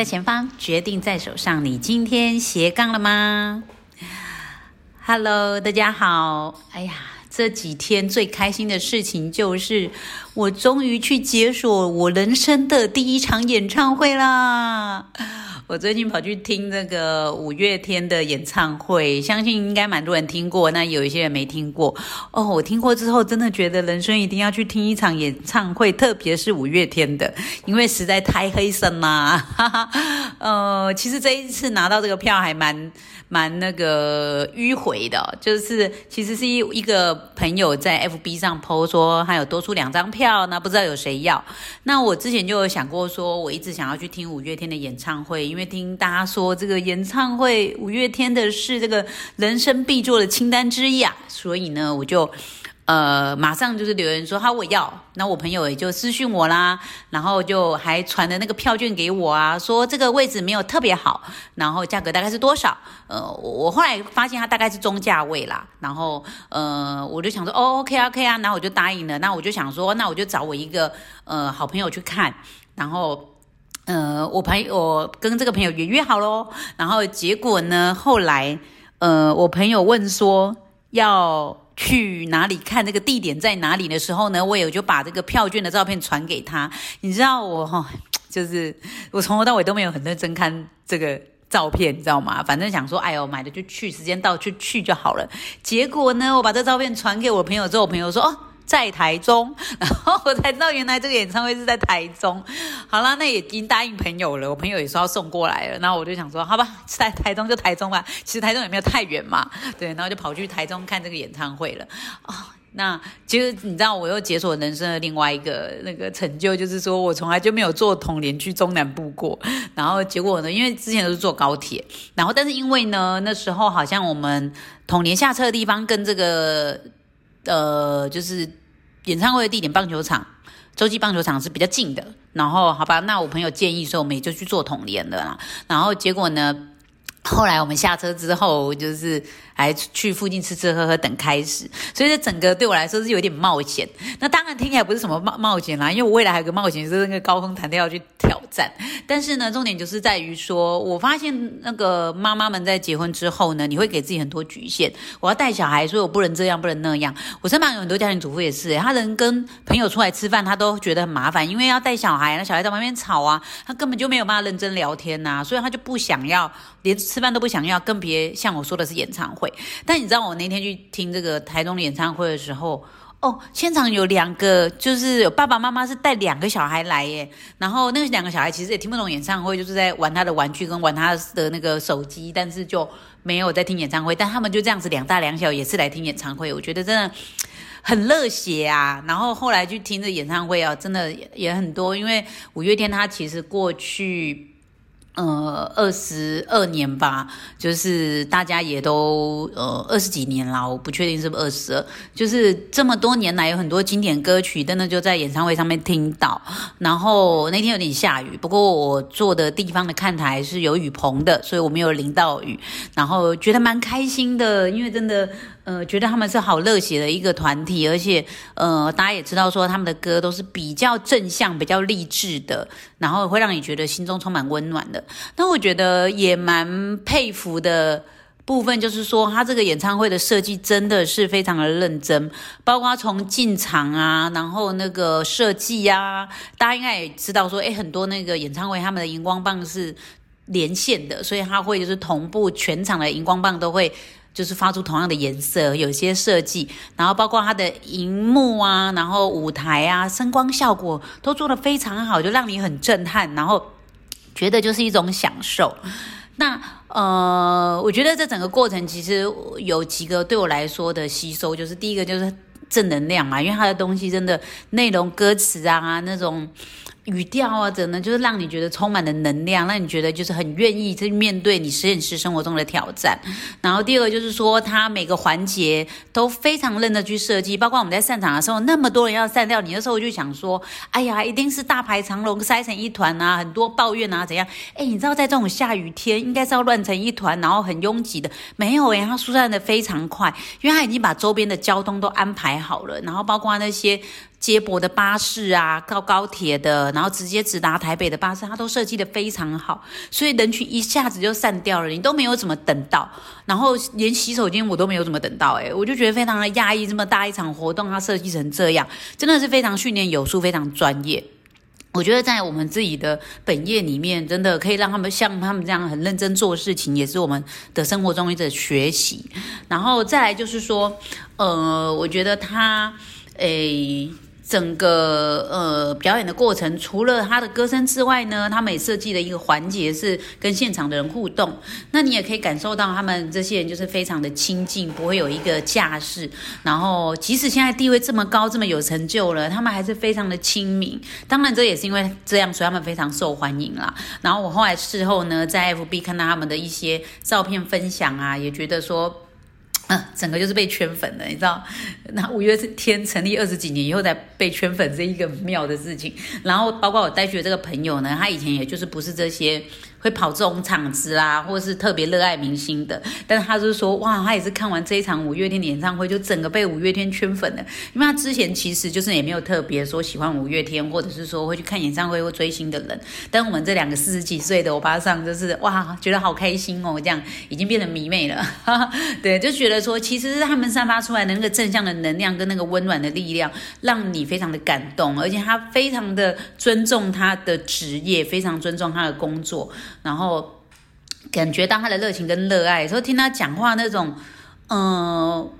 在前方，决定在手上。你今天斜杠了吗？Hello，大家好。哎呀，这几天最开心的事情就是我终于去解锁我人生的第一场演唱会啦！我最近跑去听那个五月天的演唱会，相信应该蛮多人听过，那有一些人没听过哦。我听过之后，真的觉得人生一定要去听一场演唱会，特别是五月天的，因为实在太黑森啦。呃，其实这一次拿到这个票还蛮蛮那个迂回的，就是其实是一一个朋友在 FB 上 PO 说他有多出两张票，那不知道有谁要。那我之前就有想过说，我一直想要去听五月天的演唱会，因为因为听大家说这个演唱会五月天的是这个人生必做的清单之一啊，所以呢，我就呃马上就是留言说好我要，那我朋友也就私讯我啦，然后就还传的那个票券给我啊，说这个位置没有特别好，然后价格大概是多少？呃，我后来发现它大概是中价位啦，然后呃我就想说哦 OK OK 啊，然后我就答应了，那我就想说那我就找我一个呃好朋友去看，然后。呃，我朋友我跟这个朋友也约好喽，然后结果呢，后来呃，我朋友问说要去哪里看，这个地点在哪里的时候呢，我也就把这个票券的照片传给他。你知道我哈，就是我从头到尾都没有很认真看这个照片，你知道吗？反正想说，哎呦，买了就去，时间到就去就好了。结果呢，我把这照片传给我朋友之后，我朋友说哦。在台中，然后我才知道原来这个演唱会是在台中。好了，那也已经答应朋友了，我朋友也说要送过来了。然后我就想说，好吧，在台中就台中吧。其实台中也没有太远嘛，对。然后就跑去台中看这个演唱会了。哦，那其实你知道，我又解锁人生的另外一个那个成就，就是说我从来就没有坐统联去中南部过。然后结果呢，因为之前都是坐高铁，然后但是因为呢，那时候好像我们统联下车的地方跟这个呃，就是。演唱会的地点棒球场，洲际棒球场是比较近的。然后，好吧，那我朋友建议说，我们也就去做统联的啦。然后结果呢，后来我们下车之后，就是。还去附近吃吃喝喝等开始，所以这整个对我来说是有点冒险。那当然听起来不是什么冒冒险啦，因为我未来还有个冒险就是那个高空弹跳要去挑战。但是呢，重点就是在于说，我发现那个妈妈们在结婚之后呢，你会给自己很多局限。我要带小孩，所以我不能这样，不能那样。我身旁有很多家庭主妇也是，他能跟朋友出来吃饭，他都觉得很麻烦，因为要带小孩，那小孩在旁边吵啊，他根本就没有办法认真聊天呐，所以他就不想要，连吃饭都不想要，更别像我说的是演唱会。但你知道我那天去听这个台中演唱会的时候，哦，现场有两个，就是有爸爸妈妈是带两个小孩来耶，然后那两个小孩其实也听不懂演唱会，就是在玩他的玩具跟玩他的那个手机，但是就没有在听演唱会，但他们就这样子两大两小也是来听演唱会，我觉得真的很热血啊。然后后来去听这演唱会啊，真的也很多，因为五月天他其实过去。呃，二十二年吧，就是大家也都呃二十几年了，我不确定是不是二十二，就是这么多年来有很多经典歌曲，真的就在演唱会上面听到。然后那天有点下雨，不过我坐的地方的看台是有雨棚的，所以我没有淋到雨，然后觉得蛮开心的，因为真的。呃，觉得他们是好热血的一个团体，而且呃，大家也知道说他们的歌都是比较正向、比较励志的，然后会让你觉得心中充满温暖的。那我觉得也蛮佩服的部分，就是说他这个演唱会的设计真的是非常的认真，包括从进场啊，然后那个设计呀，大家应该也知道说，诶，很多那个演唱会他们的荧光棒是连线的，所以他会就是同步全场的荧光棒都会。就是发出同样的颜色，有些设计，然后包括它的荧幕啊，然后舞台啊，声光效果都做得非常好，就让你很震撼，然后觉得就是一种享受。那呃，我觉得这整个过程其实有几个对我来说的吸收，就是第一个就是正能量嘛，因为它的东西真的内容、歌词啊那种。语调啊，怎呢？就是让你觉得充满了能量，让你觉得就是很愿意去面对你实验室生活中的挑战。然后第二个就是说，他每个环节都非常认真去设计，包括我们在散场的时候，那么多人要散掉，你的时候我就想说，哎呀，一定是大排长龙，塞成一团啊，很多抱怨啊，怎样？哎，你知道在这种下雨天，应该是要乱成一团，然后很拥挤的，没有哎，他疏散的非常快，因为他已经把周边的交通都安排好了，然后包括那些。接驳的巴士啊，高高铁的，然后直接直达台北的巴士，它都设计的非常好，所以人群一下子就散掉了，你都没有怎么等到，然后连洗手间我都没有怎么等到，诶，我就觉得非常的压抑，这么大一场活动，它设计成这样，真的是非常训练有素，非常专业。我觉得在我们自己的本业里面，真的可以让他们像他们这样很认真做事情，也是我们的生活中一个学习。然后再来就是说，呃，我觉得他，诶。整个呃表演的过程，除了他的歌声之外呢，他们也设计了一个环节是跟现场的人互动。那你也可以感受到他们这些人就是非常的亲近，不会有一个架势。然后即使现在地位这么高，这么有成就了，他们还是非常的亲民。当然这也是因为这样，所以他们非常受欢迎啦。然后我后来事后呢，在 FB 看到他们的一些照片分享啊，也觉得说。嗯，整个就是被圈粉的，你知道？那五月天成立二十几年以后才被圈粉，这一个妙的事情。然后包括我带去的这个朋友呢，他以前也就是不是这些。会跑这种场子啦，或者是特别热爱明星的，但他就是说，哇，他也是看完这一场五月天的演唱会，就整个被五月天圈粉了。因为他之前其实就是也没有特别说喜欢五月天，或者是说会去看演唱会或追星的人。但我们这两个四十几岁的欧巴桑，就是哇，觉得好开心哦，这样已经变成迷妹了。对，就觉得说，其实是他们散发出来的那个正向的能量跟那个温暖的力量，让你非常的感动，而且他非常的尊重他的职业，非常尊重他的工作。然后感觉到他的热情跟热爱，说听他讲话那种，嗯。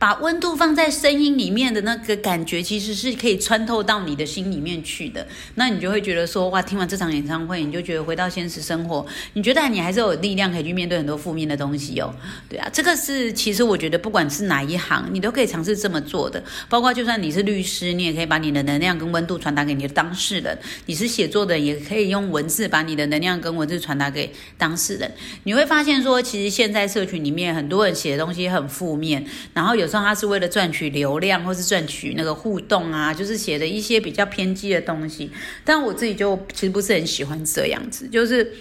把温度放在声音里面的那个感觉，其实是可以穿透到你的心里面去的。那你就会觉得说，哇，听完这场演唱会，你就觉得回到现实生活，你觉得你还是有力量可以去面对很多负面的东西哦。对啊，这个是其实我觉得不管是哪一行，你都可以尝试这么做的。包括就算你是律师，你也可以把你的能量跟温度传达给你的当事人；你是写作的，也可以用文字把你的能量跟文字传达给当事人。你会发现说，其实现在社群里面很多人写的东西很负面，然后有。说他是为了赚取流量，或是赚取那个互动啊，就是写的一些比较偏激的东西。但我自己就其实不是很喜欢这样子，就是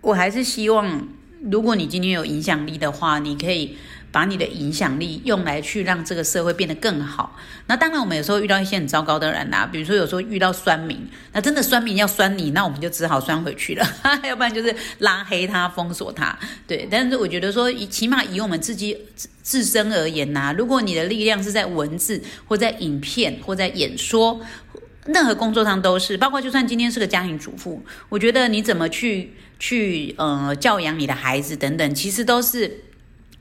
我还是希望，如果你今天有影响力的话，你可以。把你的影响力用来去让这个社会变得更好。那当然，我们有时候遇到一些很糟糕的人呐，比如说有时候遇到酸民，那真的酸民要酸你，那我们就只好酸回去了，要不然就是拉黑他、封锁他。对，但是我觉得说，以起码以我们自己自身而言呐，如果你的力量是在文字或在影片或在演说，任何工作上都是，包括就算今天是个家庭主妇，我觉得你怎么去去呃教养你的孩子等等，其实都是。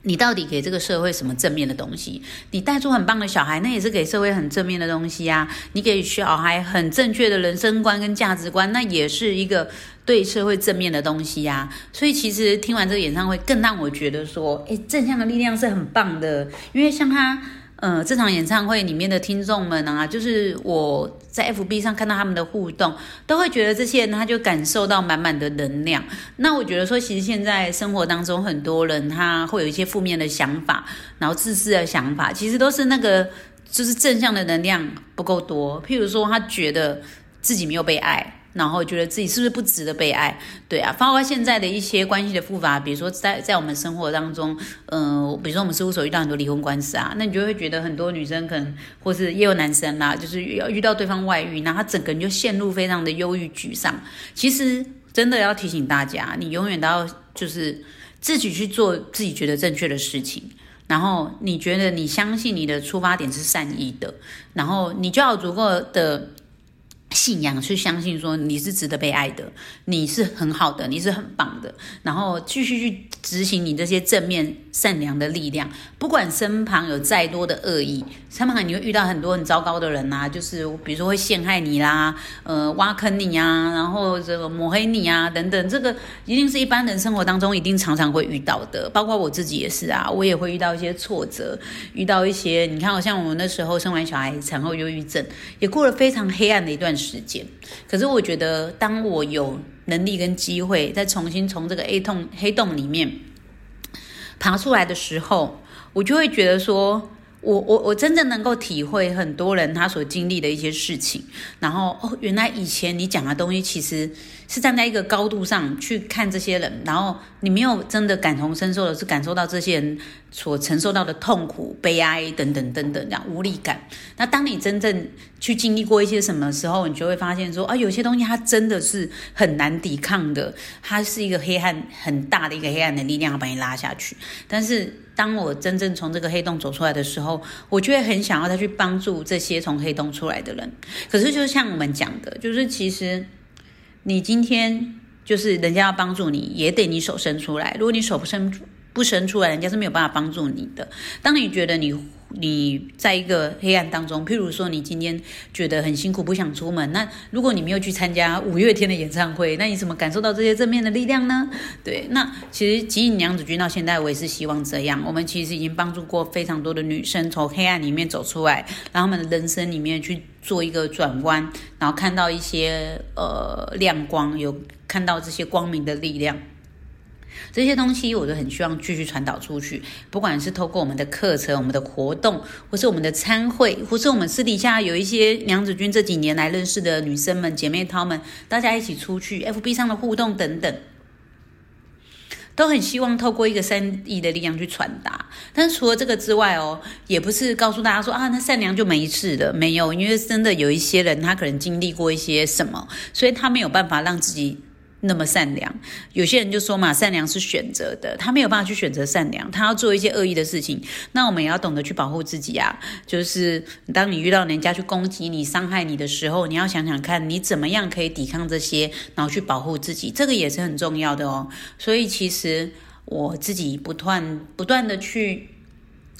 你到底给这个社会什么正面的东西？你带出很棒的小孩，那也是给社会很正面的东西呀！你给小孩很正确的人生观跟价值观，那也是一个对社会正面的东西呀。所以其实听完这个演唱会，更让我觉得说，诶，正向的力量是很棒的，因为像他。呃，这场演唱会里面的听众们啊，就是我在 FB 上看到他们的互动，都会觉得这些人他就感受到满满的能量。那我觉得说，其实现在生活当中很多人他会有一些负面的想法，然后自私的想法，其实都是那个就是正向的能量不够多。譬如说，他觉得自己没有被爱。然后觉得自己是不是不值得被爱？对啊，包括现在的一些关系的复杂，比如说在在我们生活当中，嗯，比如说我们事务所遇到很多离婚官司啊，那你就会觉得很多女生可能，或是也有男生啦，就是要遇到对方外遇，那他整个人就陷入非常的忧郁沮丧。其实真的要提醒大家，你永远都要就是自己去做自己觉得正确的事情，然后你觉得你相信你的出发点是善意的，然后你就要足够的。信仰去相信说你是值得被爱的，你是很好的，你是很棒的，然后继续去执行你这些正面善良的力量，不管身旁有再多的恶意，身旁你会遇到很多很糟糕的人呐，就是比如说会陷害你啦，呃，挖坑你啊，然后这个抹黑你啊等等，这个一定是一般人生活当中一定常常会遇到的，包括我自己也是啊，我也会遇到一些挫折，遇到一些，你看，好像我们那时候生完小孩产后忧郁症，也过了非常黑暗的一段时。间，可是我觉得，当我有能力跟机会再重新从这个 A 洞黑洞里面爬出来的时候，我就会觉得说，我我我真正能够体会很多人他所经历的一些事情，然后哦，原来以前你讲的东西其实是站在一个高度上去看这些人，然后你没有真的感同身受的是感受到这些人所承受到的痛苦、悲哀等等等等这样无力感。那当你真正去经历过一些什么时候，你就会发现说啊，有些东西它真的是很难抵抗的，它是一个黑暗很大的一个黑暗的力量把你拉下去，但是。当我真正从这个黑洞走出来的时候，我就会很想要再去帮助这些从黑洞出来的人。可是，就像我们讲的，就是其实你今天就是人家要帮助你，也得你手伸出来。如果你手不伸不伸出来，人家是没有办法帮助你的。当你觉得你。你在一个黑暗当中，譬如说你今天觉得很辛苦，不想出门。那如果你没有去参加五月天的演唱会，那你怎么感受到这些正面的力量呢？对，那其实吉影娘子军到现在，我也是希望这样。我们其实已经帮助过非常多的女生从黑暗里面走出来，然后他们的人生里面去做一个转弯，然后看到一些呃亮光，有看到这些光明的力量。这些东西我都很希望继续传导出去，不管是透过我们的课程、我们的活动，或是我们的参会，或是我们私底下有一些娘子军这几年来认识的女生们、姐妹她们，大家一起出去 FB 上的互动等等，都很希望透过一个善意的力量去传达。但是除了这个之外哦，也不是告诉大家说啊，那善良就没事的，没有，因为真的有一些人他可能经历过一些什么，所以他没有办法让自己。那么善良，有些人就说嘛，善良是选择的，他没有办法去选择善良，他要做一些恶意的事情。那我们也要懂得去保护自己啊。就是当你遇到人家去攻击你、伤害你的时候，你要想想看你怎么样可以抵抗这些，然后去保护自己，这个也是很重要的哦。所以其实我自己不断不断的去。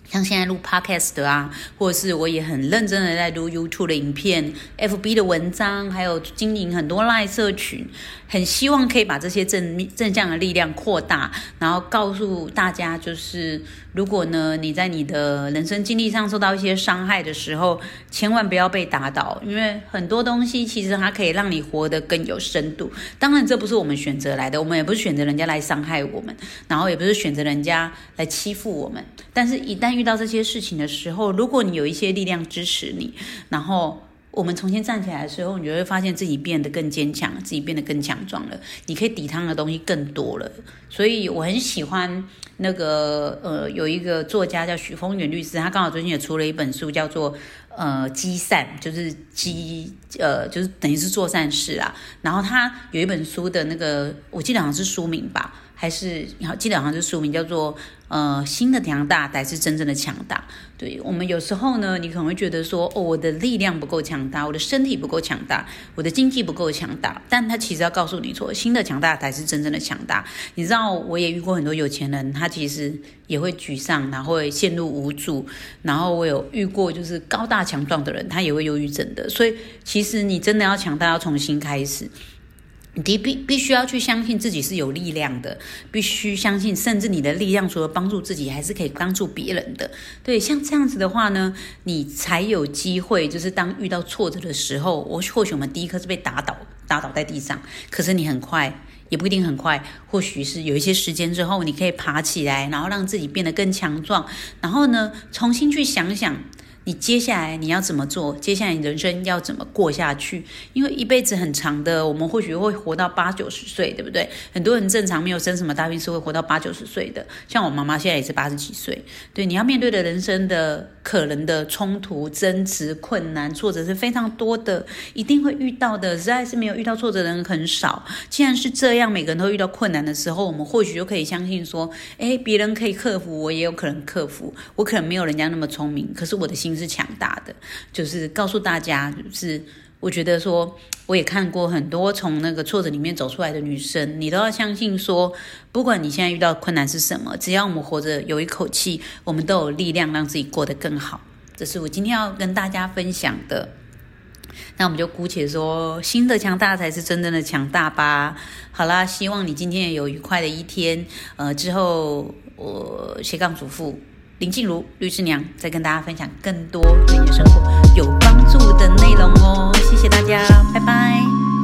像现在录 podcast 啊，或者是我也很认真的在录 YouTube 的影片、FB 的文章，还有经营很多 Line 社群，很希望可以把这些正正向的力量扩大，然后告诉大家，就是如果呢你在你的人生经历上受到一些伤害的时候，千万不要被打倒，因为很多东西其实它可以让你活得更有深度。当然，这不是我们选择来的，我们也不是选择人家来伤害我们，然后也不是选择人家来欺负我们，但是一旦遇到这些事情的时候，如果你有一些力量支持你，然后我们重新站起来的时候，你就会发现自己变得更坚强，自己变得更强壮了。你可以抵抗的东西更多了。所以我很喜欢那个呃，有一个作家叫许峰远律师，他刚好最近也出了一本书，叫做呃积善，就是积呃就是等于是做善事啊。然后他有一本书的那个，我记得好像是书名吧。还是好，记得好像是书名叫做“呃，新的强大才是真正的强大”。对我们有时候呢，你可能会觉得说，哦，我的力量不够强大，我的身体不够强大，我的经济不够强大，但他其实要告诉你说，新的强大才是真正的强大。你知道，我也遇过很多有钱人，他其实也会沮丧，然后会陷入无助。然后我有遇过就是高大强壮的人，他也会忧郁症的。所以，其实你真的要强大，要从新开始。你必必须要去相信自己是有力量的，必须相信，甚至你的力量除了帮助自己，还是可以帮助别人的。对，像这样子的话呢，你才有机会。就是当遇到挫折的时候，我或许我们第一颗是被打倒，打倒在地上，可是你很快，也不一定很快，或许是有一些时间之后，你可以爬起来，然后让自己变得更强壮，然后呢，重新去想想。你接下来你要怎么做？接下来你人生要怎么过下去？因为一辈子很长的，我们或许会活到八九十岁，对不对？很多人正常没有生什么大病是会活到八九十岁的。像我妈妈现在也是八十几岁。对，你要面对的人生的可能的冲突、争执、困难、挫折是非常多的，一定会遇到的。实在是没有遇到挫折的人很少。既然是这样，每个人都遇到困难的时候，我们或许就可以相信说：，诶，别人可以克服，我也有可能克服。我可能没有人家那么聪明，可是我的心。是强大的，就是告诉大家，就是我觉得说，我也看过很多从那个挫折里面走出来的女生，你都要相信说，不管你现在遇到困难是什么，只要我们活着有一口气，我们都有力量让自己过得更好。这是我今天要跟大家分享的。那我们就姑且说，新的强大才是真正的强大吧。好啦，希望你今天也有愉快的一天。呃，之后我斜杠主妇。林静茹律师娘再跟大家分享更多对你的生活有帮助的内容哦，谢谢大家，拜拜。